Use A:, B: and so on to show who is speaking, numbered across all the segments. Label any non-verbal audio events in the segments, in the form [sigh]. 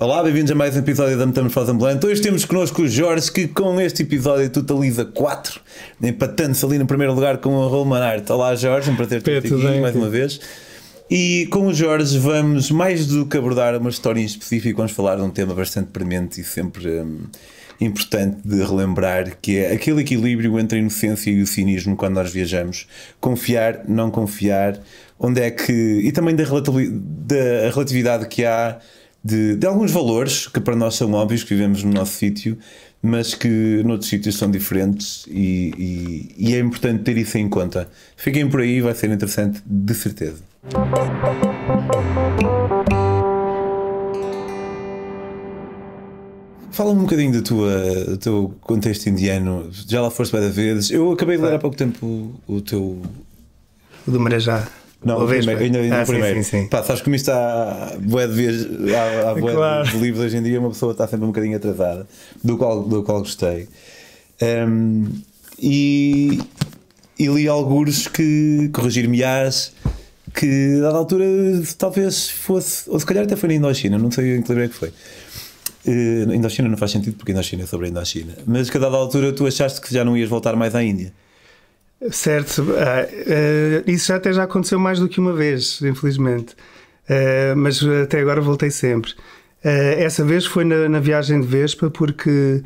A: Olá, bem-vindos a mais um episódio da Metamorfose Ambulante. Hoje temos connosco o Jorge, que com este episódio totaliza 4, empatando-se ali no primeiro lugar com o Roman Art. Olá, Jorge, um prazer ter-te aqui bem, mais uma vez. E com o Jorge vamos, mais do que abordar uma história em específico, vamos falar de um tema bastante premente e sempre hum, importante de relembrar, que é aquele equilíbrio entre a inocência e o cinismo quando nós viajamos. Confiar, não confiar, onde é que... E também da relatividade que há de, de, alguns valores que para nós são óbvios, que vivemos no nosso sítio, mas que noutros sítios são diferentes e, e, e, é importante ter isso em conta. Fiquem por aí, vai ser interessante, de certeza. Fala-me um bocadinho do, tua, do teu contexto indiano. Já lá foste várias vezes. Eu acabei de ler há pouco tempo o, o teu.
B: O do Marajá.
A: Não, o primeiro, ainda, ainda ah, primeiro. Sim, sim, sim. Pá, sabes como isto há bué de vez, há, há bué claro. de livros hoje em dia, uma pessoa está sempre um bocadinho atrasada, do qual, do qual gostei. Um, e, e li alguns que, corrigir-me-ás, que a dada altura talvez fosse, ou se calhar até foi na Indochina, não sei em que livro é que foi. Uh, Indochina não faz sentido porque Indochina é sobre a Indochina, mas que a dada altura tu achaste que já não ias voltar mais à Índia.
B: Certo, uh, isso já até já aconteceu mais do que uma vez, infelizmente, uh, mas até agora voltei sempre. essa vez foi na, na, viagem de Vespa, porque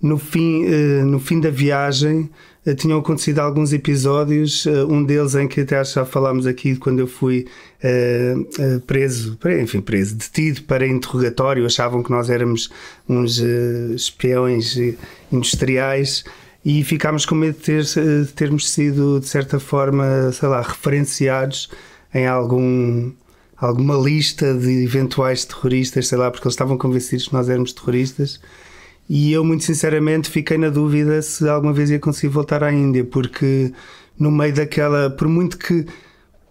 B: no fim, no fim da viagem tinham acontecido alguns episódios, um deles em que até já falámos aqui quando eu fui preso, enfim, preso, detido para interrogatório, achavam que nós éramos uns espiões industriais e ficámos com medo de, ter, de termos sido, de certa forma, sei lá, referenciados em algum alguma lista de eventuais terroristas, sei lá, porque eles estavam convencidos que nós éramos terroristas. E eu, muito sinceramente, fiquei na dúvida se alguma vez ia conseguir voltar à Índia, porque no meio daquela, por muito que,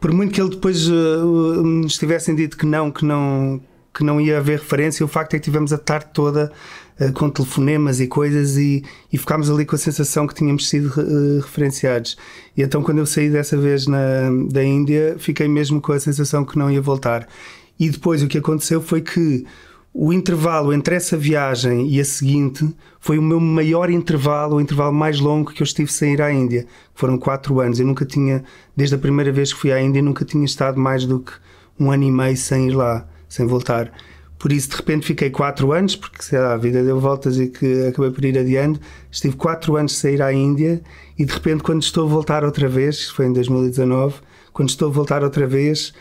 B: por muito que ele depois uh, nos tivessem dito que não, que não, que não ia haver referência, o facto é que tivemos a tarde toda uh, com telefonemas e coisas e, e ficámos ali com a sensação que tínhamos sido uh, referenciados. E então, quando eu saí dessa vez na, da Índia, fiquei mesmo com a sensação que não ia voltar. E depois o que aconteceu foi que o intervalo entre essa viagem e a seguinte foi o meu maior intervalo, o intervalo mais longo que eu estive sem ir à Índia. Foram quatro anos. Eu nunca tinha, desde a primeira vez que fui à Índia, nunca tinha estado mais do que um ano e meio sem ir lá sem voltar. Por isso, de repente, fiquei quatro anos, porque sei lá, a vida deu voltas e que acabei por ir adiante. Estive quatro anos sem ir à Índia e, de repente, quando estou a voltar outra vez, foi em 2019, quando estou a voltar outra vez,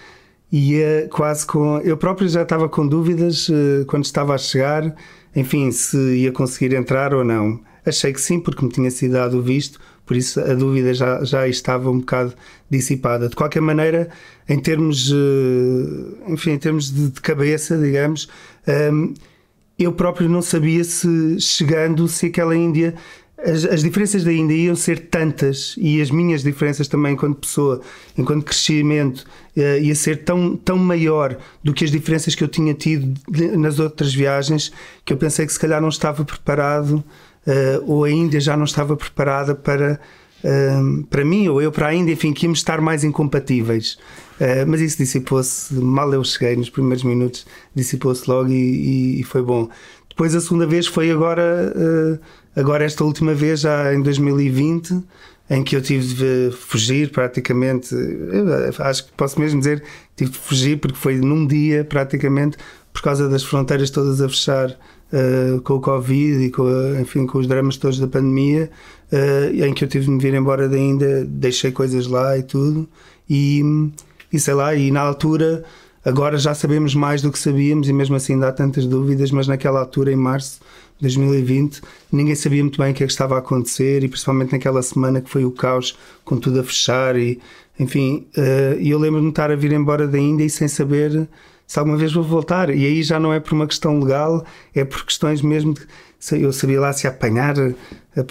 B: ia quase com. Eu próprio já estava com dúvidas uh, quando estava a chegar, enfim, se ia conseguir entrar ou não. Achei que sim, porque me tinha sido dado o visto, por isso a dúvida já, já estava um bocado dissipada. De qualquer maneira, em termos, eh, enfim, em termos de, de cabeça, digamos, um, eu próprio não sabia se chegando, se aquela Índia as, as, diferenças da Índia iam ser tantas e as minhas diferenças também enquanto pessoa, enquanto crescimento, uh, ia ser tão, tão maior do que as diferenças que eu tinha tido nas outras viagens que eu pensei que se calhar não estava preparado uh, ou a Índia já não estava preparada para, uh, para mim ou eu para a Índia, enfim, que íamos estar mais incompatíveis. Uh, mas isso dissipou-se, mal eu cheguei nos primeiros minutos, dissipou-se logo e, e, foi bom. Depois a segunda vez foi agora, agora esta última vez, já em 2020, em que eu tive de fugir praticamente. acho que posso mesmo dizer tive de fugir porque foi num dia praticamente por causa das fronteiras todas a fechar uh, com o Covid e com, a, enfim, com os dramas todos da pandemia, uh, em que eu tive de me vir embora de ainda, deixei coisas lá e tudo, e, e sei lá, e na altura, agora já sabemos mais do que sabíamos, e mesmo assim ainda há tantas dúvidas, mas naquela altura, em março de 2020, ninguém sabia muito bem o que é que estava a acontecer, e principalmente naquela semana que foi o caos, com tudo a fechar, e enfim, uh, eu lembro-me de estar a vir embora da Índia e sem saber se alguma vez vou voltar. E aí já não é por uma questão legal, é por questões mesmo de. Eu sabia lá se apanhar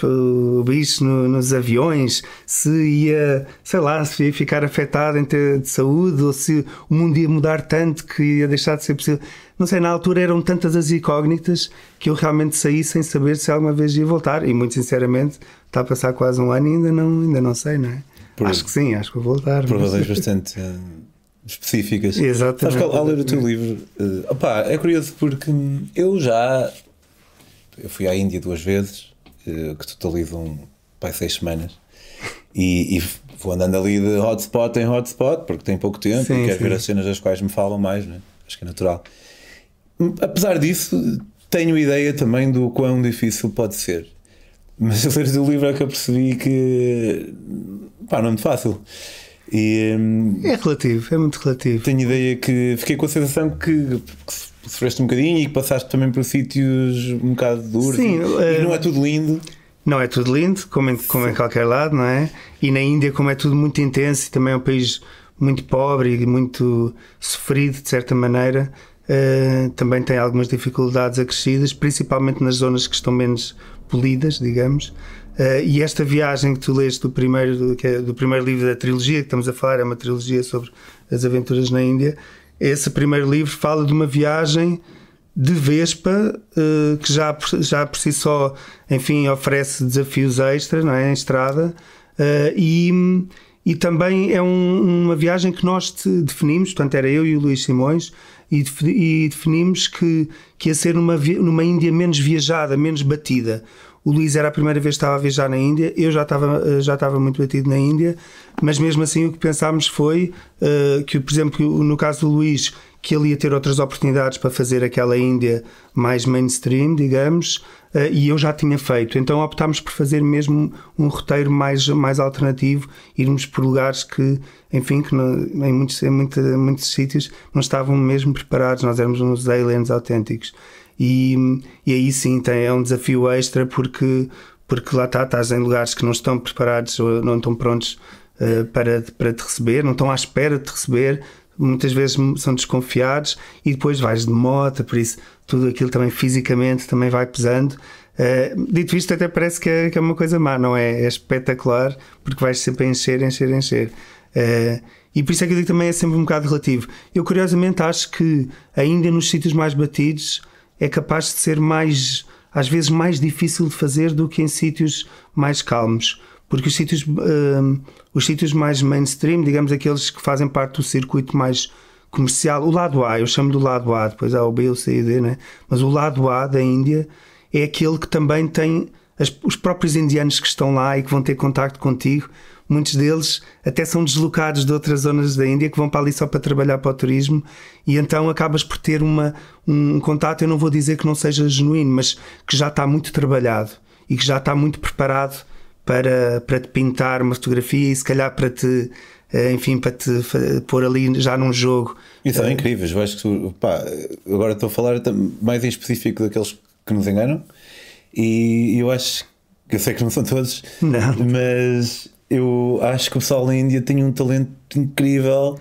B: o bicho no, nos aviões, se ia, sei lá, se ia ficar afetado em ter de saúde, ou se o mundo ia mudar tanto que ia deixar de ser possível. Não sei, na altura eram tantas as incógnitas que eu realmente saí sem saber se alguma vez ia voltar. E muito sinceramente, está a passar quase um ano e ainda não, ainda não sei, não é? Por, acho que sim, acho que vou voltar.
A: Por razões [laughs] bastante específicas.
B: Exatamente.
A: Sabes que ao, ler o teu livro, uh, opá, é curioso porque eu já eu fui à Índia duas vezes, uh, que totalizam pai, seis semanas, e, e, vou andando ali de hotspot em hotspot, porque tem pouco tempo sim, e quero sim. ver as cenas das quais me falam mais, né? acho que é natural. Apesar disso, tenho ideia também do quão difícil pode ser. Mas a [laughs] ler o livro é que eu percebi que pá, não é muito fácil.
B: E, hum, é relativo, é muito relativo.
A: Tenho ideia que fiquei com a sensação que, que sofreste um bocadinho e que passaste também por sítios um bocado duros. Sim, e, é... e não é tudo lindo.
B: Não é tudo lindo, como em, como em qualquer lado, não é? E na Índia, como é tudo muito intenso e também é um país muito pobre e muito sofrido, de certa maneira, uh, também tem algumas dificuldades acrescidas, principalmente nas zonas que estão menos polidas, digamos. Uh, e esta viagem que tu leste do primeiro, é do primeiro livro da trilogia, que estamos a falar, é uma trilogia sobre as aventuras na Índia. Esse primeiro livro fala de uma viagem de Vespa uh, que já, já por si só, enfim, oferece desafios extras, não é? Em estrada. Uh, e, e também é um, uma viagem que nós definimos, portanto, era eu e o Luís Simões, e, e definimos que, que ia ser numa, numa Índia menos viajada, menos batida. O Luís era a primeira vez que estava a viajar na Índia, eu já estava, já estava muito batido na Índia, mas mesmo assim o que pensámos foi uh, que, por exemplo, no caso do Luís, que ele ia ter outras oportunidades para fazer aquela Índia mais mainstream, digamos, uh, e eu já tinha feito. Então optámos por fazer mesmo um roteiro mais, mais alternativo, irmos por lugares que, enfim, que não, em, muitos, em muitos, muitos sítios não estavam mesmo preparados, nós éramos uns aliens autênticos. E, e aí sim tem, é um desafio extra porque, porque lá está, estás em lugares que não estão preparados ou não estão prontos uh, para, para te receber, não estão à espera de te receber, muitas vezes são desconfiados e depois vais de moto, por isso tudo aquilo também fisicamente também vai pesando. Uh, dito isto, até parece que é, que é, uma coisa má, não é? É espetacular porque vais sempre encher, encher, encher. Uh, e por isso é que eu digo também é sempre um bocado relativo. Eu curiosamente acho que ainda nos sítios mais batidos é capaz de ser mais, às vezes, mais difícil de fazer do que em sítios mais calmos. Porque os sítios, uh, os sítios mais mainstream, digamos aqueles que fazem parte do circuito mais comercial, o lado A, eu chamo do lado A, depois há o B, o C e o D, né? mas o lado A da Índia é aquele que também tem as, os próprios indianos que estão lá e que vão ter contacto contigo muitos deles até são deslocados de outras zonas da Índia que vão para ali só para trabalhar para o turismo e então acabas por ter uma, um contato, eu não vou dizer que não seja genuíno, mas que já está muito trabalhado e que já está muito preparado para, para te pintar uma fotografia e se calhar para te eh, enfim, para te pôr ali já num jogo.
A: Isso é incrível, eu acho que pá, agora estou a falar mais em específico daqueles que nos enganam e eu acho que eu sei que não são todos,
B: não.
A: mas eu acho que o pessoal na Índia tem um talento incrível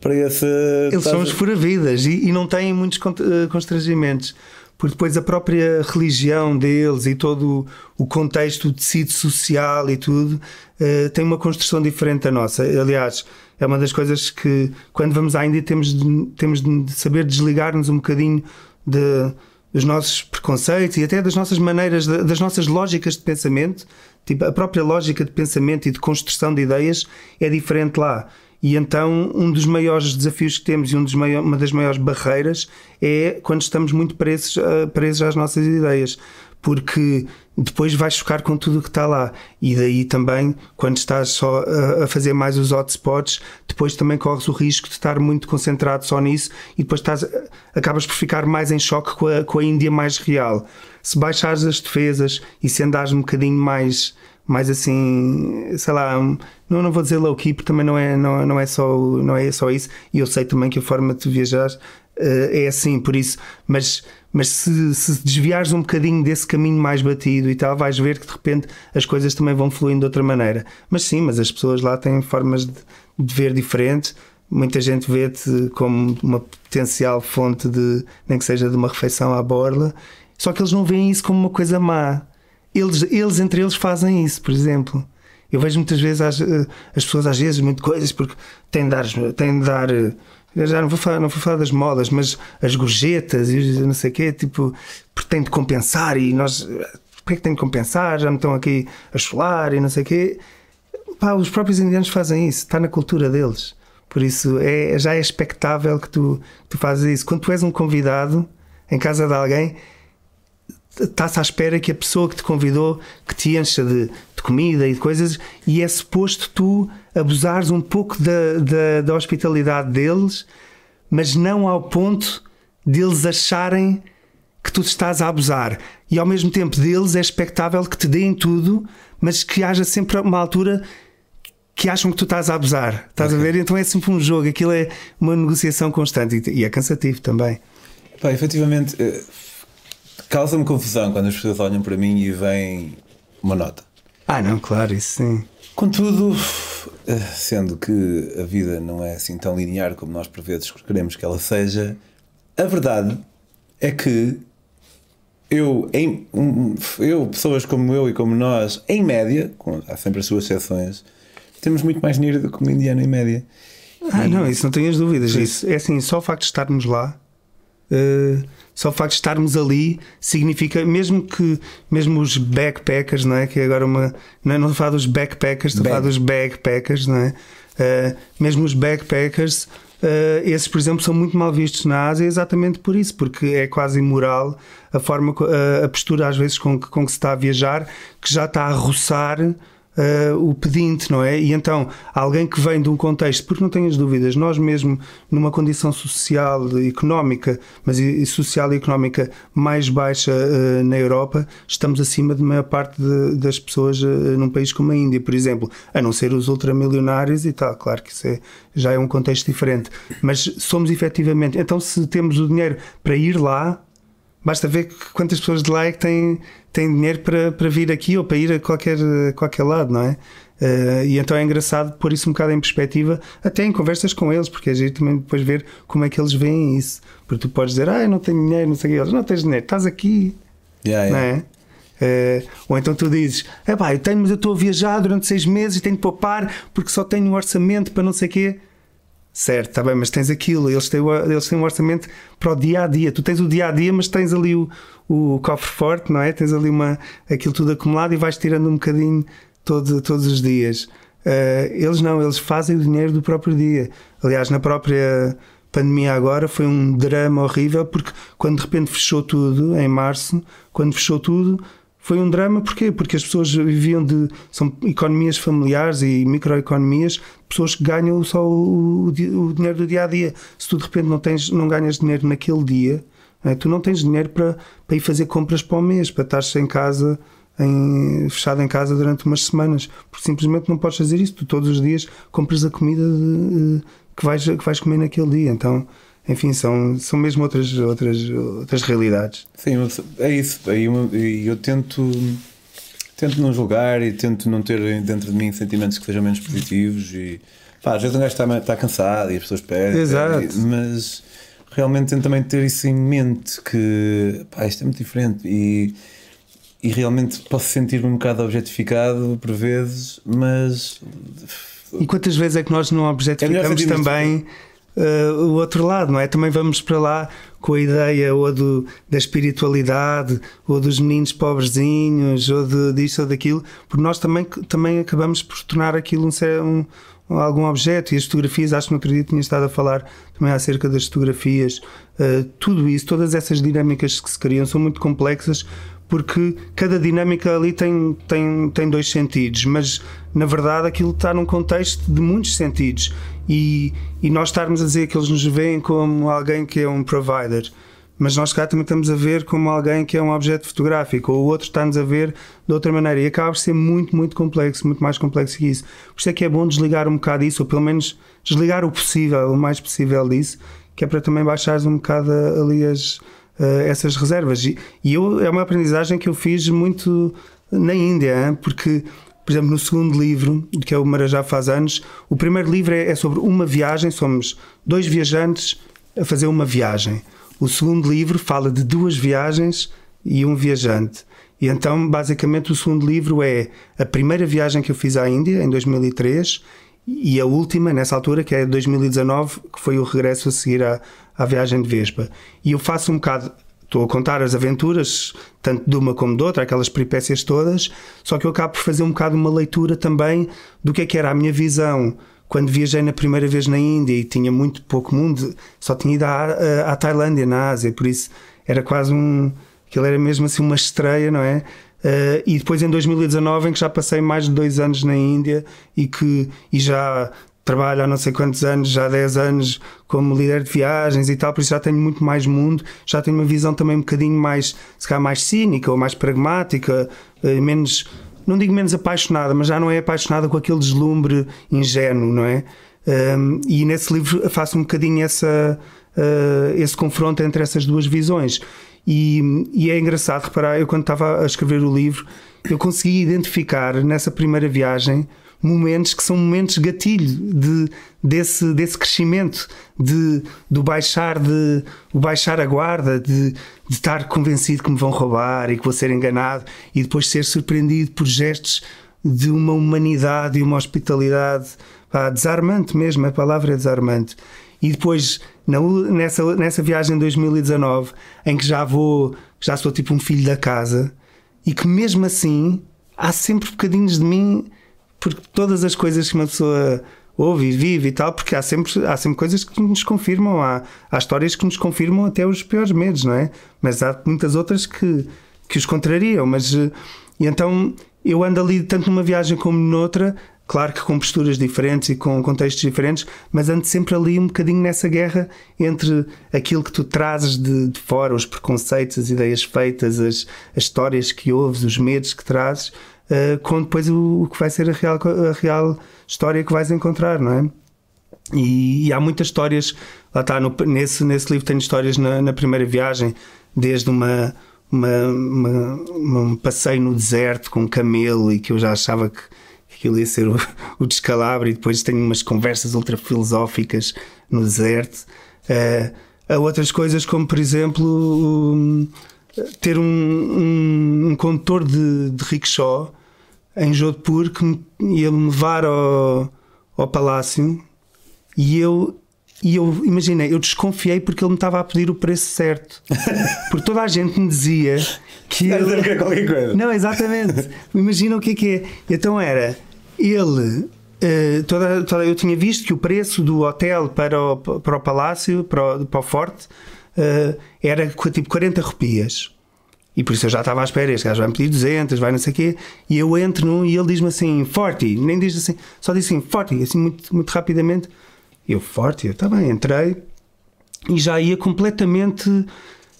A: para essa.
B: Eles são os fura-vidas e, e, não têm muitos eh, constrangimentos. Porque depois a própria religião deles e todo o contexto, o tecido social e tudo, uh, tem uma construção diferente da nossa. Aliás, é uma das coisas que, quando vamos à Índia, temos de, temos de saber desligar-nos um bocadinho de, dos nossos preconceitos e até das nossas maneiras, das nossas lógicas de pensamento, Tipo, a própria lógica de pensamento e de construção de ideias é diferente lá. E então, um dos maiores desafios que temos e um dos maiores, uma das maiores barreiras é quando estamos muito presos, uh, presos às nossas ideias. Porque depois vais chocar com tudo o que está lá. E daí também, quando estás só a, fazer mais os hotspots, depois também corres o risco de estar muito concentrado só nisso e depois estás, acabas por ficar mais em choque com a, com a Índia mais real. Se baixares as defesas e se andares um bocadinho mais mais assim, sei lá, não, não vou dizer low key, porque também não é, não, não, é só, não é só isso, e eu sei também que a forma de viajar uh, é assim, por isso, mas, mas se, se desviares um bocadinho desse caminho mais batido e tal, vais ver que de repente as coisas também vão fluindo de outra maneira. Mas sim, mas as pessoas lá têm formas de, de ver diferentes. Muita gente vê-te como uma potencial fonte de, nem que seja de uma refeição à borla, só que eles não veem isso como uma coisa má. Eles, eles entre eles fazem isso, por exemplo. Eu vejo muitas vezes as, eh, as pessoas, às vezes, muito coisas, porque têm de dar. Têm de dar eh, já não vou, falar, não vou falar das modas, mas as gorjetas e não sei o quê, tipo, porque têm de compensar e nós. Porquê é que têm de compensar? Já me estão aqui a chorar e não sei o quê. Pá, os próprios indianos fazem isso, está na cultura deles. Por isso é, já é expectável que tu, tu fazes isso. Quando tu és um convidado em casa de alguém, está-se à espera que a pessoa que te convidou que te encha de, comida e de coisas e é suposto tu abusares um pouco da, da, da hospitalidade deles, mas não ao ponto deles acharem que tu estás a abusar. E ao mesmo tempo deles é expectável que te deem tudo, mas que haja sempre uma altura que acham que tu estás a abusar. Estás okay. a ver? Então é sempre um jogo, aquilo é uma negociação constante e é cansativo também.
A: Pá, efetivamente eh, causa-me confusão quando as pessoas olham para mim e veem uma nota.
B: Ah, não, claro, isso sim.
A: Contudo, eh, sendo que a vida não é assim tão linear como nós por vezes queremos que ela seja, a verdade é que eu, em, eu, pessoas como eu e como nós, em média, há sempre as suas exceções, temos muito mais dinheiro do que um indiano em média.
B: Ah, e... não, isso não tenhas dúvidas. Isso, é assim, só o facto de estarmos lá. Uh, só o facto de estarmos ali significa, mesmo que mesmo os backpackers, não é? Que agora uma. Não, é, não estou a falar dos backpackers, estou a falar dos backpackers, não é? Uh, mesmo os backpackers, uh, esses, por exemplo, são muito mal vistos na Ásia exatamente por isso, porque é quase imoral a forma, a postura às vezes com que, com que se está a viajar, que já está a roçar uh, o pedinte, não é? E então, alguém que vem de um contexto, porque não tenhas dúvidas, nós mesmo numa condição social, económica, mas e, social e económica mais baixa uh, na Europa, estamos acima de maior parte de, das pessoas uh, num país como a Índia, por exemplo, a não ser os ultramilionários e tal, claro que isso é, já é um contexto diferente, mas somos efetivamente, então se temos o dinheiro para ir lá, basta ver quantas pessoas de lá é que têm tem dinheiro para, para vir aqui ou para ir a qualquer, a qualquer lado, não é? Uh, e então é engraçado pôr isso um bocado em perspectiva, até em conversas com eles, porque é jeito também depois ver como é que eles veem isso. Porque tu podes dizer, ah, eu não tenho dinheiro, não sei o que, eles não tens dinheiro, estás aqui, yeah, yeah. não é? Uh, ou então tu dizes, é pá, eu tenho, mas eu estou a viajar durante seis meses e tenho de poupar porque só tenho um orçamento para não sei o quê. Certo, está bem, mas tens aquilo, eles têm, eles têm um orçamento para o dia a dia. Tu tens o dia a dia, mas tens ali o, o cofre forte, não é? Tens ali uma, aquilo tudo acumulado e vais tirando um bocadinho todo, todos os dias. Uh, eles não, eles fazem o dinheiro do próprio dia. Aliás, na própria pandemia agora foi um drama horrível porque quando de repente fechou tudo, em março, quando fechou tudo, foi um drama, porquê? Porque as pessoas viviam de. são economias familiares e microeconomias, pessoas que ganham só o, o, dinheiro do dia a dia. Se tu de repente não, tens, não ganhas dinheiro naquele dia, é? tu não tens dinheiro para, para ir fazer compras para o mês, para estar em casa. Em, fechado em casa durante umas semanas, porque simplesmente não podes fazer isso. Tu todos os dias compras a comida de, que, vais, que vais comer naquele dia. Então, enfim, são, são mesmo outras, outras, outras realidades.
A: Sim, é isso. E eu tento, tento não julgar e tento não ter dentro de mim sentimentos que sejam menos positivos. E pá, às vezes um gajo está, está cansado e as pessoas pedem, Exato. mas realmente tento também ter isso em mente que pá, isto é muito diferente e, e realmente posso sentir-me um bocado objetificado por vezes, mas.
B: E quantas vezes é que nós não objetificamos é também? Uh, o outro lado, não é? Também vamos para lá com a ideia ou do, da espiritualidade, ou dos meninos pobrezinhos, ou de, disso ou daquilo, porque nós também, também acabamos por tornar aquilo um, um algum objeto e as fotografias, acho que no dia tinha estado a falar também acerca das fotografias, uh, tudo isso, todas essas dinâmicas que se criam são muito complexas porque cada dinâmica ali tem, tem, tem dois sentidos, mas na verdade aquilo está num contexto de muitos sentidos e, e nós estarmos a dizer que eles nos veem como alguém que é um provider, mas nós cá também estamos a ver como alguém que é um objeto fotográfico, ou o outro está-nos a ver de outra maneira, e acaba por ser muito, muito complexo, muito mais complexo que isso. Por isso é que é bom desligar um bocado isso, ou pelo menos desligar o possível, o mais possível disso, que é para também baixares um bocado ali as, uh, essas reservas. E, eu, é uma aprendizagem que eu fiz muito na Índia, porque por exemplo, no segundo livro, que é o Marajá faz anos, o primeiro livro é, é sobre uma viagem, somos dois viajantes a fazer uma viagem. O segundo livro fala de duas viagens e um viajante. E então, basicamente, o segundo livro é a primeira viagem que eu fiz à Índia, em 2003, e a última, nessa altura, que é 2019, que foi o regresso a seguir à, à viagem de Vespa. E eu faço um bocado Estou a contar as aventuras, tanto de uma como de outra, aquelas peripécias todas, só que eu acabo por fazer um bocado uma leitura também do que é que era a minha visão quando viajei na primeira vez na Índia e tinha muito pouco mundo, só tinha ido à, à Tailândia, na Ásia, por isso era quase um. Aquilo era mesmo assim uma estreia, não é? Uh, e depois em 2019, em que já passei mais de dois anos na Índia e que e já trabalho há não sei quantos anos, já há 10 anos como líder de viagens e tal, por isso já tenho muito mais mundo, já tenho uma visão também um bocadinho mais, se calhar mais cínica ou mais pragmática, uh, menos não digo menos apaixonada, mas já não é apaixonada com aquele deslumbre ingênuo, não é? Um, e nesse livro faço um bocadinho essa, uh, esse confronto entre essas duas visões. E, e, é engraçado reparar, eu quando estava a escrever o livro, eu consegui identificar nessa primeira viagem momentos que são momentos gatilho de, desse, desse crescimento, de, do baixar, de, o baixar a guarda, de, de estar convencido que me vão roubar e que vou ser enganado e depois ser surpreendido por gestos de uma humanidade e uma hospitalidade pá, desarmante mesmo, a palavra é desarmante. E depois, na, nessa, nessa viagem de 2019, em que já vou, já sou tipo um filho da casa, e que mesmo assim há sempre bocadinhos de mim porque todas as coisas que uma pessoa ouve e vive e tal, porque há sempre, há sempre coisas que nos confirmam, há, há histórias que nos confirmam até os piores medos, não é? Mas há muitas outras que, que os contrariam. Mas, eh, e então eu ando ali tanto numa viagem como noutra, claro que com posturas diferentes e com contextos diferentes, mas ando sempre ali um bocadinho nessa guerra entre aquilo que tu trazes de, de fora, os preconceitos, as ideias feitas, as, as histórias que ouves, os medos que trazes uh, com depois o, o, que vai ser a real, a real história que vais encontrar, não é? E, e há muitas histórias, lá está, no, nesse, nesse livro tem histórias na, na primeira viagem, desde uma, uma, uma, um passeio no deserto com um camelo e que eu já achava que, aquilo ia ser o, [laughs] o descalabro, e depois tenho umas conversas ultra filosóficas no deserto. Uh, a outras coisas, como por exemplo. Um, ter um, um, um condutor de, de rickshaw em Jodhpur que me, ia me levar ao, ao palácio e eu e eu imaginei, eu desconfiei porque ele me estava a pedir o preço certo. [laughs] Porque toda a gente me dizia que
A: ele... É qualquer coisa.
B: Não, exatamente. Imagina o que é que é. Então era ele. Uh, toda, toda, eu tinha visto que o preço do hotel para o, para o palácio, para o, para o forte, uh, era tipo 40 rupias. E por isso eu já estava à espera, este gajo vai me pedir 200, vai não sei o quê, e eu entro num e ele diz-me assim, forte, nem diz assim, só diz assim, forte, assim muito, muito rapidamente. Eu, forte, eu, está bem, entrei e já ia completamente,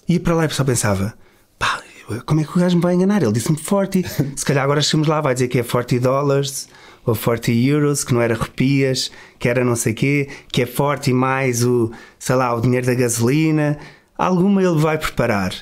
B: ia para lá e só pensava, pá, como é que o gajo me vai enganar? Ele disse-me forte, [laughs] se calhar agora chegamos lá, vai dizer que é 40 dólares ou 40 euros, que não era rupias, que era não sei o quê, que é forte mais o, sei lá, o dinheiro da gasolina alguma ele vai preparar.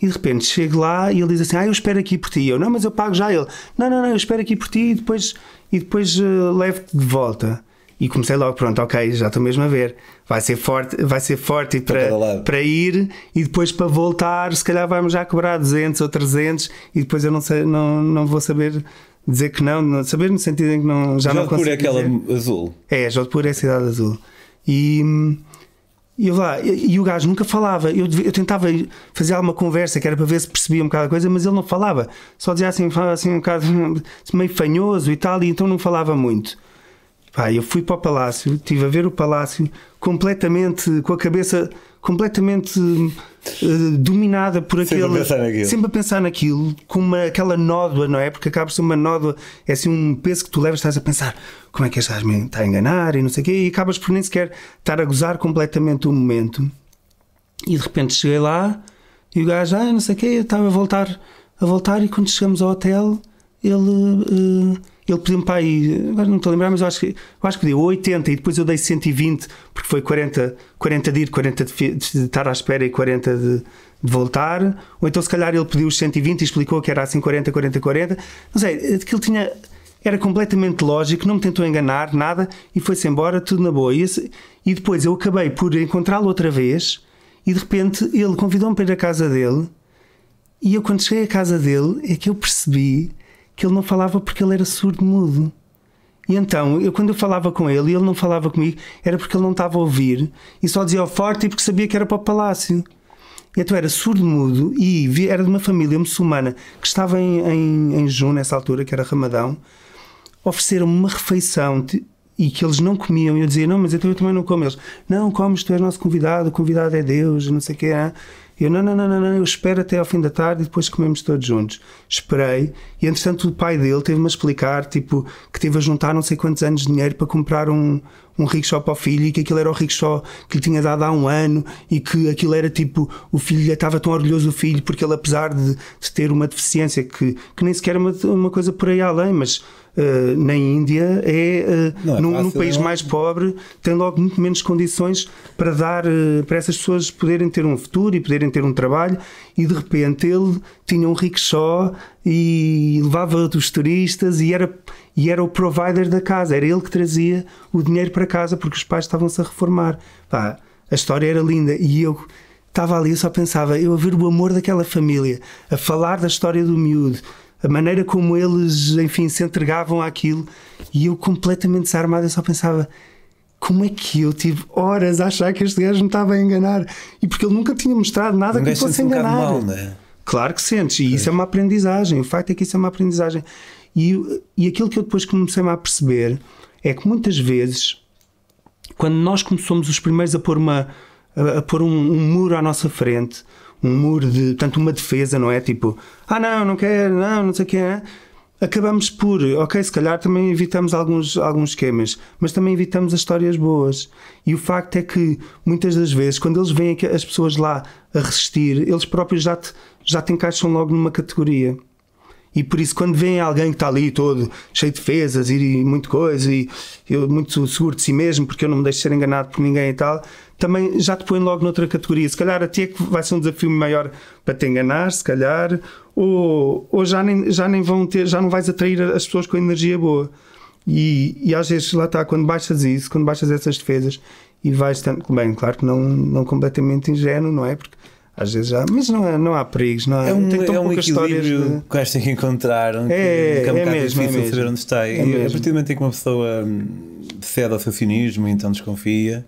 B: E de repente chego lá e ele diz assim: Ah, eu espero aqui por ti. Eu, não, mas eu pago já. Ele, não, não, não, eu espero aqui por ti e depois, e depois uh, levo-te de volta. E comecei logo, pronto, ok, já estou mesmo a ver. Vai ser forte, vai ser forte para, para ir e depois para voltar, se calhar vamos já cobrar 200 ou 300 e depois eu não, sei, não, não vou saber dizer que não, saber no sentido em que não, já não consigo.
A: é aquela dizer. azul.
B: É, Jodhpur é a cidade azul. E e, eu lá, e, o gajo nunca falava. Eu, eu, tentava fazer alguma conversa que era para ver se percebia um bocado a coisa, mas ele não falava. Só dizia assim, falava assim um bocado [laughs] meio fanhoso e tal, e então não falava muito. Pá, eu fui para o palácio, estive a ver o palácio completamente com a cabeça completamente uh, dominada por aquele.
A: Sempre a pensar naquilo.
B: Sempre a pensar naquilo, com uma, aquela nódoa, não é? Porque acaba por ser uma nódoa, é assim um peso que tu levas, estás a pensar como é que gajo me está a enganar e não sei o quê, e acabas por nem sequer estar a gozar completamente o momento. E de repente cheguei lá e o gajo, ah, não sei o quê, eu estava a voltar, a voltar, e quando chegamos ao hotel, ele. Uh, ele pediu-me para aí, agora não estou a lembrar, mas eu acho que, eu acho que pediu 80 e depois eu dei 120 porque foi 40, 40 de ir, 40 de, de estar à espera e 40 de, de, voltar. Ou então se calhar ele pediu os 120 e explicou que era assim 40, 40, 40. Não sei, aquilo tinha. Era completamente lógico, não me tentou enganar, nada, e foi-se embora, tudo na boa. E, esse, e depois eu acabei por encontrá-lo outra vez, e de repente ele convidou-me para ir à casa dele, e eu quando cheguei à casa dele é que eu percebi que ele não falava porque ele era surdo-mudo. E então, eu quando eu falava com ele e ele não falava comigo, era porque ele não estava a ouvir e só dizia forte porque sabia que era para o palácio. E então era surdo-mudo e era de uma família muçulmana que estava em, em, em junho, nessa altura, que era Ramadão. Ofereceram-me uma refeição e que eles não comiam. E eu dizia, não, mas então eu também não como. Eles, não, comes, tu és nosso convidado, o convidado é Deus, não sei o que é. Eu, não, não, não, não, eu espero até ao fim da tarde e depois comemos todos juntos. Esperei e, entretanto, o pai dele teve-me a explicar, tipo, que teve a juntar não sei quantos anos de dinheiro para comprar um, um rickshaw para o filho e que aquilo era o rickshaw que lhe tinha dado há um ano e que aquilo era tipo, o filho estava tão orgulhoso do filho porque ele, apesar de, de ter uma deficiência que, que nem sequer é uma, uma coisa por aí além, mas Uh, na Índia é, uh, é fácil, no, país não. mais pobre tem logo muito menos condições para dar uh, para essas pessoas poderem ter um futuro e poderem ter um trabalho e de repente ele tinha um rickshaw e levava os turistas e era e era o provider da casa era ele que trazia o dinheiro para casa porque os pais estavam-se a reformar Pá, a história era linda e eu estava ali e só pensava eu a ver o amor daquela família a falar da história do miúdo a maneira como eles, enfim, se entregavam àquilo e eu completamente desarmado, eu só pensava como é que eu tive horas a achar que este gajo me estava a enganar e porque ele nunca tinha mostrado nada que me fosse enganar. Um mal, não é? Claro que sentes, e isso é uma aprendizagem. O facto é que isso é uma aprendizagem. E, e aquilo que eu depois comecei a perceber é que muitas vezes, quando nós somos os primeiros a pôr, uma, a, a pôr um, um muro à nossa frente, um muro de, tanto uma defesa, não é? Tipo, ah não, não quero, não, não sei o que é. Acabamos por, ok, se calhar também evitamos alguns, alguns esquemas, mas também evitamos as histórias boas. E o facto é que muitas das vezes, quando eles veem as pessoas lá a resistir, eles próprios já te, já te encaixam logo numa categoria. E por isso, quando vem alguém que está ali todo cheio de defesas e muito coisa, e eu muito seguro de si mesmo, porque eu não me deixo ser enganado por ninguém e tal, também já te põe logo noutra categoria. Se calhar a ti é que vai ser um desafio maior para te enganar, se calhar, ou, ou já, nem, já nem vão ter, já não vais atrair as pessoas com energia boa. E, e às vezes lá está, quando baixas isso, quando baixas essas defesas e vais tanto, bem, claro que não, não completamente ingênuo, não é? Porque às vezes já, mas não, é, não há perigos, não há,
A: é um, tem tão é um equilíbrio de... que vais ter que encontrar, um
B: é,
A: que é, um
B: é mesmo,
A: difícil
B: é mesmo.
A: saber onde está. É e a partir do momento em que uma pessoa hum, cede ao seu cinismo e então desconfia,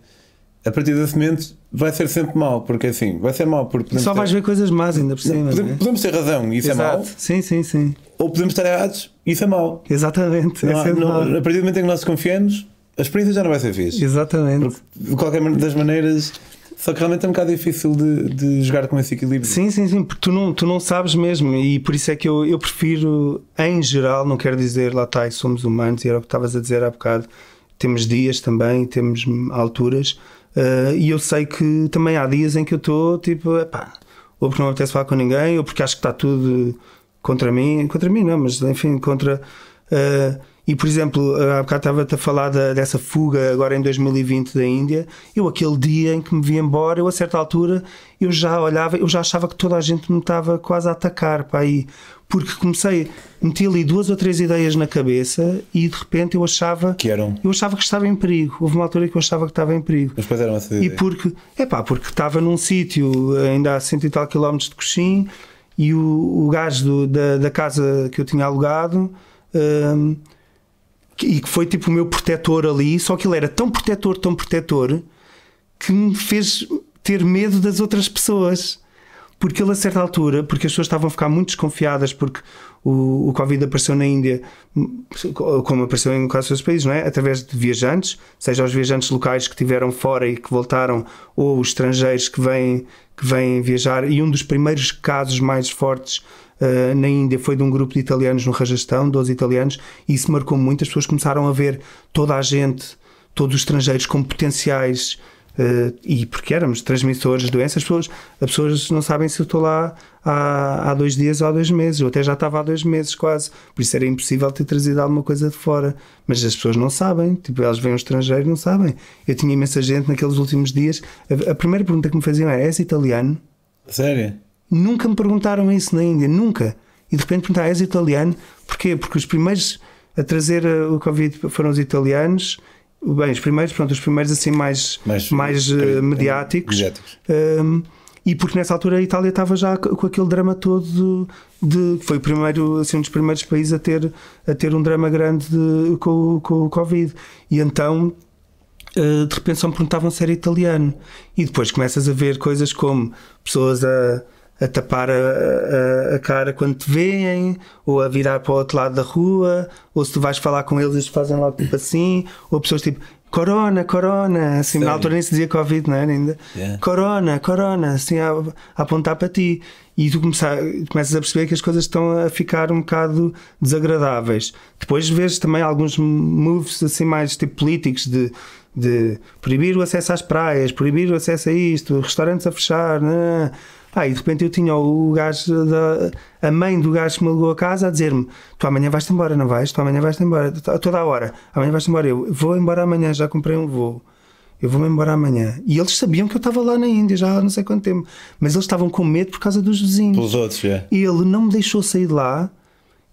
A: a partir desse momento vai ser sempre mal, porque assim, vai ser mal porque
B: só ter... vais ver coisas más ainda por cima.
A: Podemos, é? podemos ter razão e isso Exato. é mau.
B: Sim, sim, sim.
A: Ou podemos estar errados e isso é mau.
B: Exatamente.
A: Não,
B: é
A: não, a partir do momento em que nós confiamos, a experiência já não vai ser fixe.
B: Exatamente. Porque,
A: de qualquer das maneiras. Só que realmente é um bocado difícil de, de jogar com esse equilíbrio.
B: Sim, sim, sim, porque tu não, tu não sabes mesmo, e por isso é que eu, eu prefiro, em geral, não quero dizer lá está, somos humanos, e era o que estavas a dizer há bocado, temos dias também, temos alturas, Uh, e eu sei que também há dias em que eu estou tipo, epá, ou porque não apetece falar com ninguém, ou porque acho que está tudo contra mim, contra mim não, mas enfim, contra. Uh, e por exemplo, há bocado estava-te a falar da, dessa fuga agora em 2020 da Índia. Eu, aquele dia em que me vi embora, eu a certa altura eu já olhava, eu já achava que toda a gente me estava quase a atacar para aí porque comecei, meti ali duas ou três ideias na cabeça e de repente eu achava
A: que eram.
B: Eu achava que estava em perigo. Houve uma altura que eu achava que estava em perigo.
A: Mas quais eram essas
B: E porque, é pá, porque estava num sítio ainda a cento e tal quilómetros de Coxim e o, o gajo do, da, da casa que eu tinha alugado. Um, e que foi tipo o meu protetor ali, só que ele era tão protetor, tão protetor, que me fez ter medo das outras pessoas porque ele a certa altura, porque as pessoas estavam a ficar muito desconfiadas porque o, o Covid apareceu na Índia, como apareceu em quase todos os países, não é? Através de viajantes, seja os viajantes locais que estiveram fora e que voltaram, ou os estrangeiros que vêm, que vêm viajar. E um dos primeiros casos mais fortes uh, na Índia foi de um grupo de italianos no Rajastão, 12 italianos, e isso marcou muito. As pessoas começaram a ver toda a gente, todos os estrangeiros como potenciais Uh, e porque éramos transmissores de doenças, as pessoas, as pessoas não sabem se eu estou lá há, há dois dias ou há dois meses, eu até já estava há dois meses quase, por isso era impossível ter trazido alguma coisa de fora. Mas as pessoas não sabem, tipo, elas vêm ao estrangeiro não sabem. Eu tinha imensa gente naqueles últimos dias. A, a primeira pergunta que me faziam era: és italiano?
A: Sério?
B: Nunca me perguntaram isso na Índia, nunca. E de repente perguntaram: és italiano? Porquê? Porque os primeiros a trazer eh, o Covid foram os italianos bem, os primeiros, pronto, os primeiros assim mais, mais, mais uh, mediáticos. mediáticos. Um, e porque nessa altura a Itália estava já com aquele drama todo de, de foi o primeiro assim um dos primeiros países a ter a ter um drama grande de, com, com o Covid e então de repente só me perguntavam se era italiano e depois começas a ver coisas como pessoas a a tapar a, a, a, cara quando te veem, ou a virar para o outro lado da rua, ou se tu vais falar com eles, eles fazem logo tipo assim, ou pessoas tipo Corona, Corona, assim, Sério? na altura nem se dizia Covid, não é? Ainda. Yeah. Corona, Corona, assim, a, a, apontar para ti. E tu começar, começas a perceber que as coisas estão a ficar um bocado desagradáveis. Depois vês também alguns moves assim mais tipo políticos de de proibir o acesso às praias, proibir o acesso a isto, restaurantes a fechar. Né? Ah, e de repente eu tinha o gajo, da, a mãe do gajo que me ligou a casa a dizer-me: Tu amanhã vais-te embora, não vais? Tu amanhã vais-te embora, toda a hora. Amanhã vais-te embora. Eu vou embora amanhã, já comprei um voo. Eu vou-me embora amanhã. E eles sabiam que eu estava lá na Índia já há não sei quanto tempo. Mas eles estavam com medo por causa dos vizinhos.
A: Pelos outros, é.
B: E ele não me deixou sair de lá.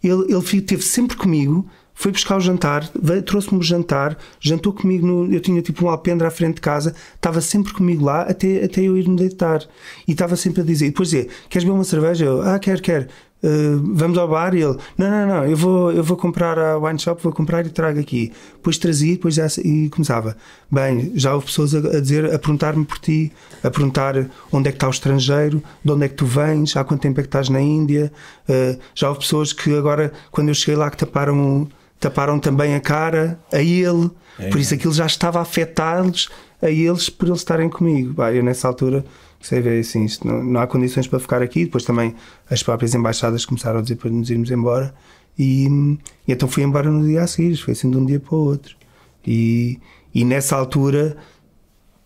B: Ele, ele esteve sempre comigo foi buscar o jantar, trouxe-me o jantar, jantou comigo, no, eu tinha tipo um alpendre à frente de casa, estava sempre comigo lá até, até eu ir-me deitar. E estava sempre a dizer, e depois dizia, queres beber uma cerveja? Eu, ah, quero, quero. Uh, vamos ao bar e ele, não, não, não, eu vou, eu vou comprar a wine shop, vou comprar e trago aqui. Depois trazia depois já, e começava. Bem, já houve pessoas a, a dizer, a perguntar-me por ti, a perguntar onde é que está o estrangeiro, de onde é que tu vens, há quanto tempo é que estás na Índia. Uh, já houve pessoas que agora, quando eu cheguei lá, que taparam taparam também a cara a ele, é. por isso aquilo já estava a afetá-los a eles por eles estarem comigo. Bah, eu nessa altura sei ver assim, isto não, não, há condições para ficar aqui. Depois também as próprias embaixadas começaram a dizer para nos irmos embora e, e então fui embora no dia a seguir, foi assim de um dia para o outro. E, e nessa altura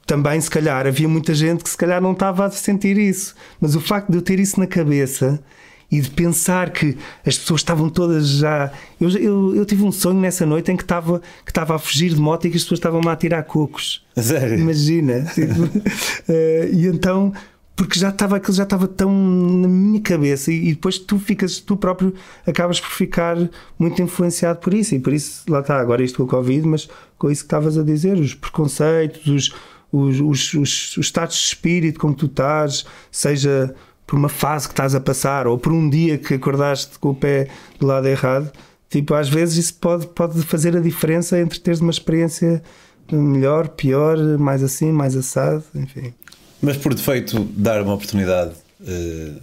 B: também se calhar havia muita gente que se calhar não estava a sentir isso, mas o facto de eu ter isso na cabeça e de pensar que as pessoas estavam todas já. Eu, eu, eu tive um sonho nessa noite em que estava, que estava a fugir de moto e que as pessoas estavam a tirar cocos.
A: Sério?
B: Imagina. [laughs] tipo, uh, e então. Porque já estava aquilo já estava tão na minha cabeça e, e, depois tu ficas, tu próprio acabas por ficar muito influenciado por isso e por isso lá está, agora isto com o Covid, mas com isso que estavas a dizer, os preconceitos, os, os, os, os, os estados de espírito como tu estás, seja por uma fase que estás a passar ou por um dia que acordaste com o pé do lado errado, tipo, às vezes isso pode, pode fazer a diferença entre teres uma experiência melhor, pior, mais assim, mais assado, enfim.
A: Mas por defeito, dar uma oportunidade. Uh,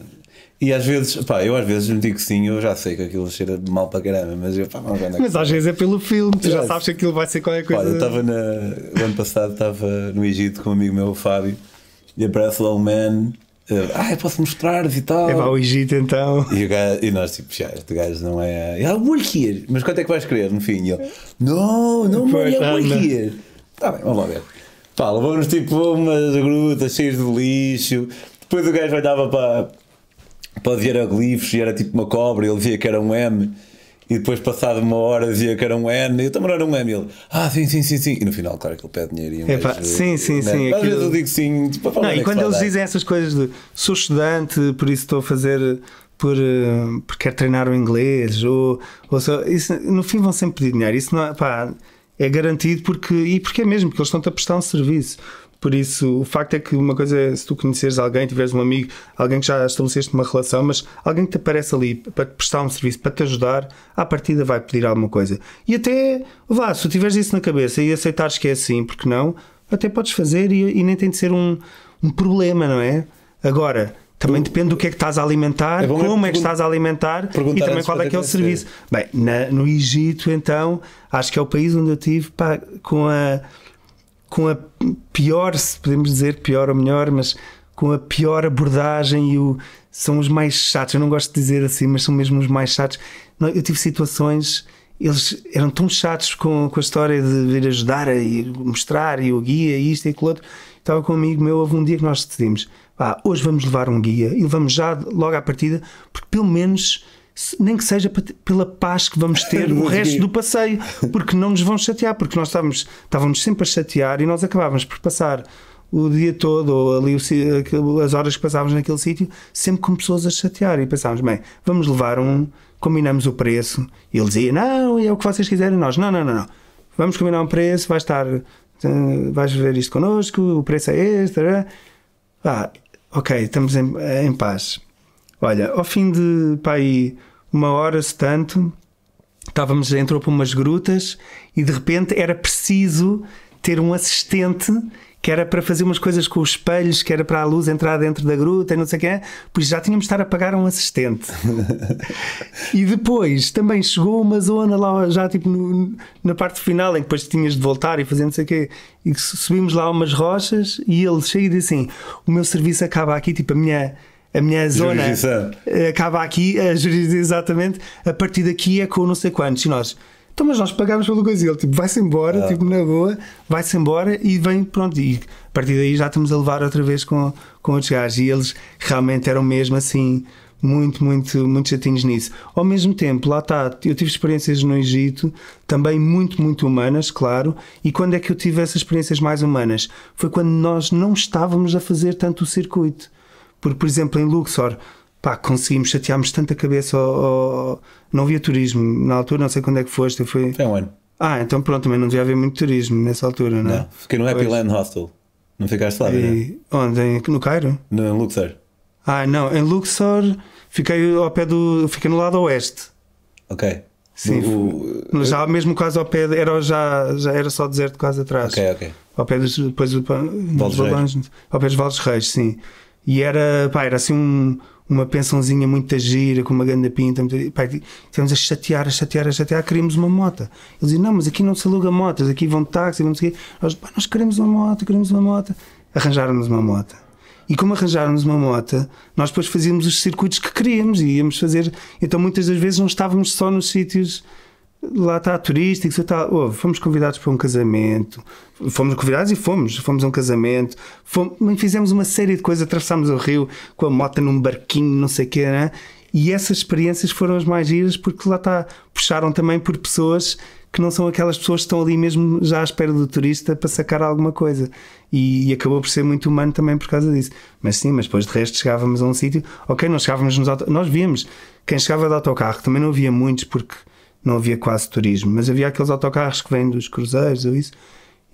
A: e às vezes, pá, eu às vezes me digo sim, eu já sei que aquilo cheira mal para caramba, mas eu, pá, não
B: é Mas às vezes é pelo filme, tu já sabes que aquilo vai ser qualquer coisa.
A: Olha, eu estava o ano passado, estava no Egito com um amigo meu, o Fábio, e aparece lá um man ah, eu posso mostrar-vos e tal.
B: É para o Egito então.
A: E, gajo, e nós, tipo, já, este gajo não é. Ah, vou aqui. Mas quanto é que vais querer no fim? E ele, não, não, não é vou aqui. Está bem, vamos lá ver. Pá, levamos tipo umas grutas cheias de lixo. Depois o gajo olhava para, para os hieroglifos e era tipo uma cobra. Ele via que era um M. E depois, passado uma hora, dizia que era um N, e eu também era um M. E ele, ah, sim, sim, sim, sim. E no final, claro que ele pede dinheiro. E um
B: Epa, sim, sim, né? sim.
A: Às aquilo... vezes eu digo sim. Tipo,
B: não, e quando eles dizem essas coisas de sou estudante, por isso estou a fazer por, uh, por quero treinar o inglês, ou, ou só, isso, no fim vão sempre pedir dinheiro. Isso não, pá, é garantido porque, e porque é mesmo, porque eles estão-te a prestar um serviço. Por isso, o facto é que uma coisa é se tu conheceres alguém, tiveres um amigo, alguém que já estabeleceste uma relação, mas alguém que te aparece ali para te prestar um serviço, para te ajudar, à partida vai pedir alguma coisa. E até, vá, se tu tiveres isso na cabeça e aceitares que é assim, porque não, até podes fazer e, e nem tem de ser um, um problema, não é? Agora, também depende do que é que estás a alimentar, é como é que estás a alimentar e também qual é que é o serviço. Bem, na, no Egito, então, acho que é o país onde eu tive pá, com a com a pior, se podemos dizer pior ou melhor, mas com a pior abordagem e o, são os mais chatos. Eu não gosto de dizer assim, mas são mesmo os mais chatos. Eu tive situações, eles eram tão chatos com, com a história de vir ajudar e mostrar e o guia, e isto e aquilo outro. Estava com um amigo meu, houve um dia que nós decidimos: ah, hoje vamos levar um guia e levamos já logo à partida, porque pelo menos nem que seja pela paz que vamos ter [laughs] o resto do passeio, porque não nos vão chatear, porque nós estávamos, estávamos sempre a chatear e nós acabávamos por passar o dia todo, ou ali as horas que passávamos naquele sítio, sempre com pessoas a chatear. E pensávamos, bem, vamos levar um, combinamos o preço. E ele dizia, não, é o que vocês quiserem. Nós, não, não, não, não. Vamos combinar um preço, vai estar, vais ver isto connosco, o preço é este. Ah, ok, estamos em, em paz. Olha, ao fim de pá, aí, uma hora, se tanto, estávamos, entrou para umas grutas e de repente era preciso ter um assistente que era para fazer umas coisas com os espelhos, que era para a luz entrar dentro da gruta e não sei o que é, pois já tínhamos de estar a pagar um assistente. [laughs] e depois também chegou uma zona lá, já tipo no, na parte final, em que depois tinhas de voltar e fazer não sei o quê, e subimos lá umas rochas e ele chega e diz assim: O meu serviço acaba aqui, tipo a minha a minha zona acaba aqui, a jurisdição exatamente, a partir daqui é com não sei quantos. E nós, então, mas nós pagámos pelo coisa. Ele, tipo, vai-se embora, ah. tipo, na boa, vai-se embora e vem, pronto. E a partir daí já estamos a levar outra vez com, com outros gajos. E eles realmente eram mesmo assim, muito, muito, muito chatinhos nisso. Ao mesmo tempo, lá está, eu tive experiências no Egito, também muito, muito humanas, claro. E quando é que eu tive essas experiências mais humanas? Foi quando nós não estávamos a fazer tanto o circuito. Porque, por exemplo, em Luxor, pá, conseguimos, chateámos tanta cabeça ao, ao, Não havia turismo na altura, não sei quando é que foste. Foi...
A: Foi um ano.
B: Ah, então pronto, também não devia haver muito turismo nessa altura, não é? Não,
A: fiquei no Happy Land Hostel. Não ficaste lá, e...
B: Né? Onde? No Cairo?
A: No, em Luxor.
B: Ah, não, em Luxor fiquei ao pé do. Fiquei no lado oeste.
A: Ok.
B: Sim, o, já mesmo quase ao pé, era, já, já era só deserto quase atrás.
A: Ok, ok.
B: Ao pé dos, depois, dos ao pé dos Valdes Reis, sim. E era, pá, era assim um, uma pensãozinha muito gira, com uma grande pinta. Muito, pá, estivemos a chatear, a chatear, a chatear, queríamos uma moto. Eles diziam, não, mas aqui não se aluga motas, aqui vão táxi, vão não Nós, pá, nós queremos uma moto, queremos uma moto. Arranjaram-nos uma moto. E como arranjaram-nos uma moto, nós depois fazíamos os circuitos que queríamos e íamos fazer. Então muitas das vezes não estávamos só nos sítios lá está turísticos e tal. Oh, fomos convidados para um casamento, fomos convidados e fomos, fomos a um casamento, fomos, fizemos uma série de coisas, atravessámos o rio com a moto num barquinho, não sei o quê, né? E essas experiências foram as mais giras porque lá está, puxaram também por pessoas que não são aquelas pessoas que estão ali mesmo já à espera do turista para sacar alguma coisa. E, e acabou por ser muito humano também por causa disso. Mas sim, mas depois de resto chegávamos a um sítio, ok, nós chegávamos nos auto... nós víamos quem chegava de autocarro, também não havia muitos porque não havia quase turismo, mas havia aqueles autocarros que vêm dos cruzeiros ou isso,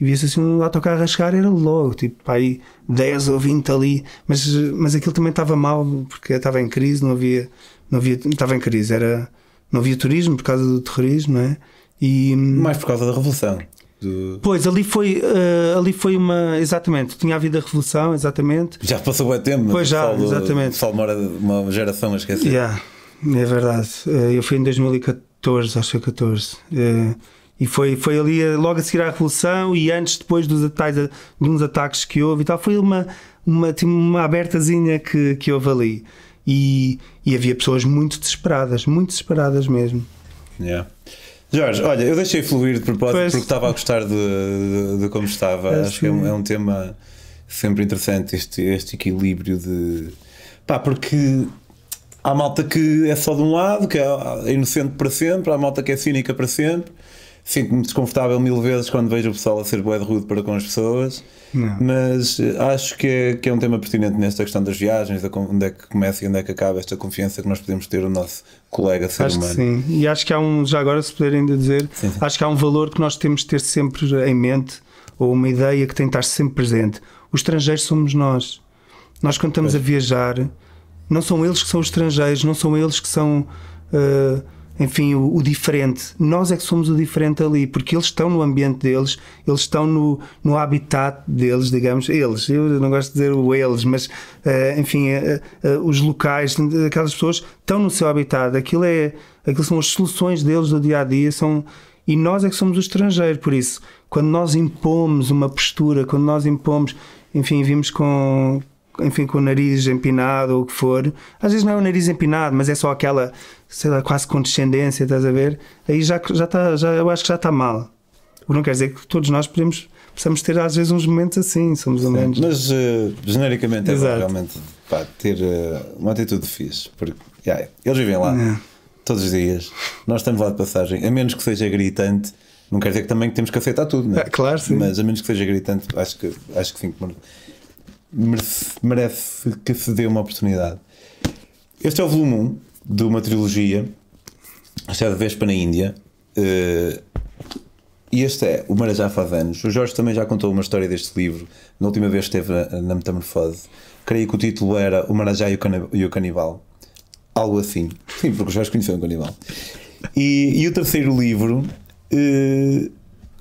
B: e via-se assim um autocarro a chegar, era logo, tipo, aí 10 ou 20 ali, mas, mas aquilo também estava mal, porque estava em crise, não havia, não havia, estava em crise, era, não havia turismo por causa do terrorismo, não é?
A: E, Mais por causa da revolução. Do...
B: Pois, ali foi, uh, ali foi uma. Exatamente, tinha havido a revolução, exatamente.
A: Já passou o tempo,
B: pois já, exatamente.
A: Só uma, uma geração a esquecer.
B: Yeah, é verdade. Uh, eu fui em 2014 14, acho que foi 14. É, e foi, foi ali eh, logo a seguir à Revolução e antes, depois dos ataques, de uns ataques que houve e tal. Foi uma, uma, tipo, uma abertazinha que, que houve ali. E, e havia pessoas muito desesperadas, muito desesperadas mesmo.
A: Yeah. Jorge, olha, eu deixei fluir de propósito pois. porque estava a gostar de, de, de como estava. É Acho que é um, é um, tema sempre interessante, este, este equilíbrio de. Pá, porque Há malta que é só de um lado, que é inocente para sempre, há malta que é cínica para sempre. Sinto-me desconfortável mil vezes quando vejo o pessoal a ser bué de rude para com as pessoas, Não. mas eh, acho que é, que é um tema pertinente nesta questão das viagens, de onde é que começa e onde é que acaba esta confiança que nós podemos ter no nosso colega ser
B: acho
A: humano.
B: sim, e acho que há um, já agora se puder ainda dizer, sim, sim. acho que há um valor que nós temos de ter sempre em mente, ou uma ideia que tem de estar sempre presente. Os estrangeiros somos nós. Nós quando estamos pois. a viajar não são eles que são os estrangeiros, não são eles que são, uh, enfim, o, o, diferente. Nós é que somos o diferente ali, porque eles estão no ambiente deles, eles estão no, no habitat deles, digamos. Eles, eu não gosto de dizer o eles, mas, uh, enfim, uh, os locais, aquelas pessoas estão no seu habitat. Aquilo, é, aquilo são as soluções deles do dia a dia, são. E nós é que somos o estrangeiro, por isso, quando nós impomos uma postura, quando nós impomos, enfim, vimos com, enfim, com o nariz empinado ou o que for. Às vezes não é o nariz empinado, mas é só aquela, sei lá, quase condescendência, estás a ver? Aí já, já está, já, eu acho que já está mal. O que não quer dizer que todos nós podemos, possamos ter às vezes uns momentos assim, somos humanos.
A: Mas uh, genericamente é bom realmente pá, ter uh, uma atitude fixe, porque yeah, eles vivem lá é. todos os dias, nós estamos lá de passagem, a menos que seja gritante. Não quer dizer que também temos que aceitar tudo, não é?
B: é claro, sim.
A: Mas a menos que seja gritante, acho que, acho que sim merece, merece que se dê uma oportunidade. Este é o volume 1 de uma trilogia, esta é de Vespa na Índia. Uh, e este é o Marajá faz anos. O Jorge também já contou uma história deste livro na última vez que esteve na, na Metamorfose. Creio que o título era O Marajá e o, Canibal. Algo assim. [laughs] Sim, porque o Jorge conheceu um canibal. E, e o terceiro livro uh,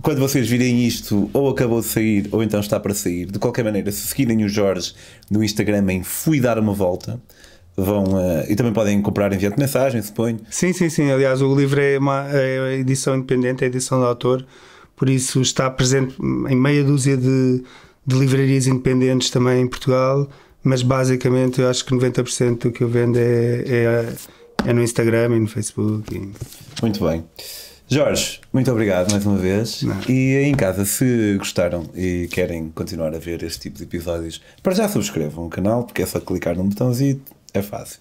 A: quando vocês virem isto, ou acabou de sair, ou então está para sair. De qualquer maneira, se seguirem o Jorge no Instagram em Fui Dar uma Volta, vão. Uh, e também podem comprar enviando mensagem, suponho.
B: Sim, sim, sim. Aliás, o livro é uma é edição independente, é edição de autor, por isso está presente em meia dúzia de, de livrarias independentes também em Portugal, mas basicamente eu acho que 90% do que eu vendo é, é, é no Instagram e no Facebook. E...
A: Muito bem. Jorge, muito obrigado mais uma vez. Não. E em casa, se gostaram e querem continuar a ver este tipo de episódios, para já subscrevam o canal, porque é só clicar num botãozinho, é fácil.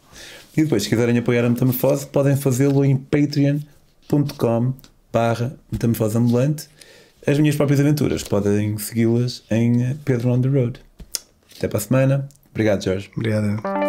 A: E depois, se quiserem apoiar a Metamorfose, podem fazê-lo em patreon.com barra Metamorfose Ambulante. As minhas próprias aventuras podem segui-las em Pedro on the Road. Até para a semana. Obrigado, Jorge.
B: Obrigado.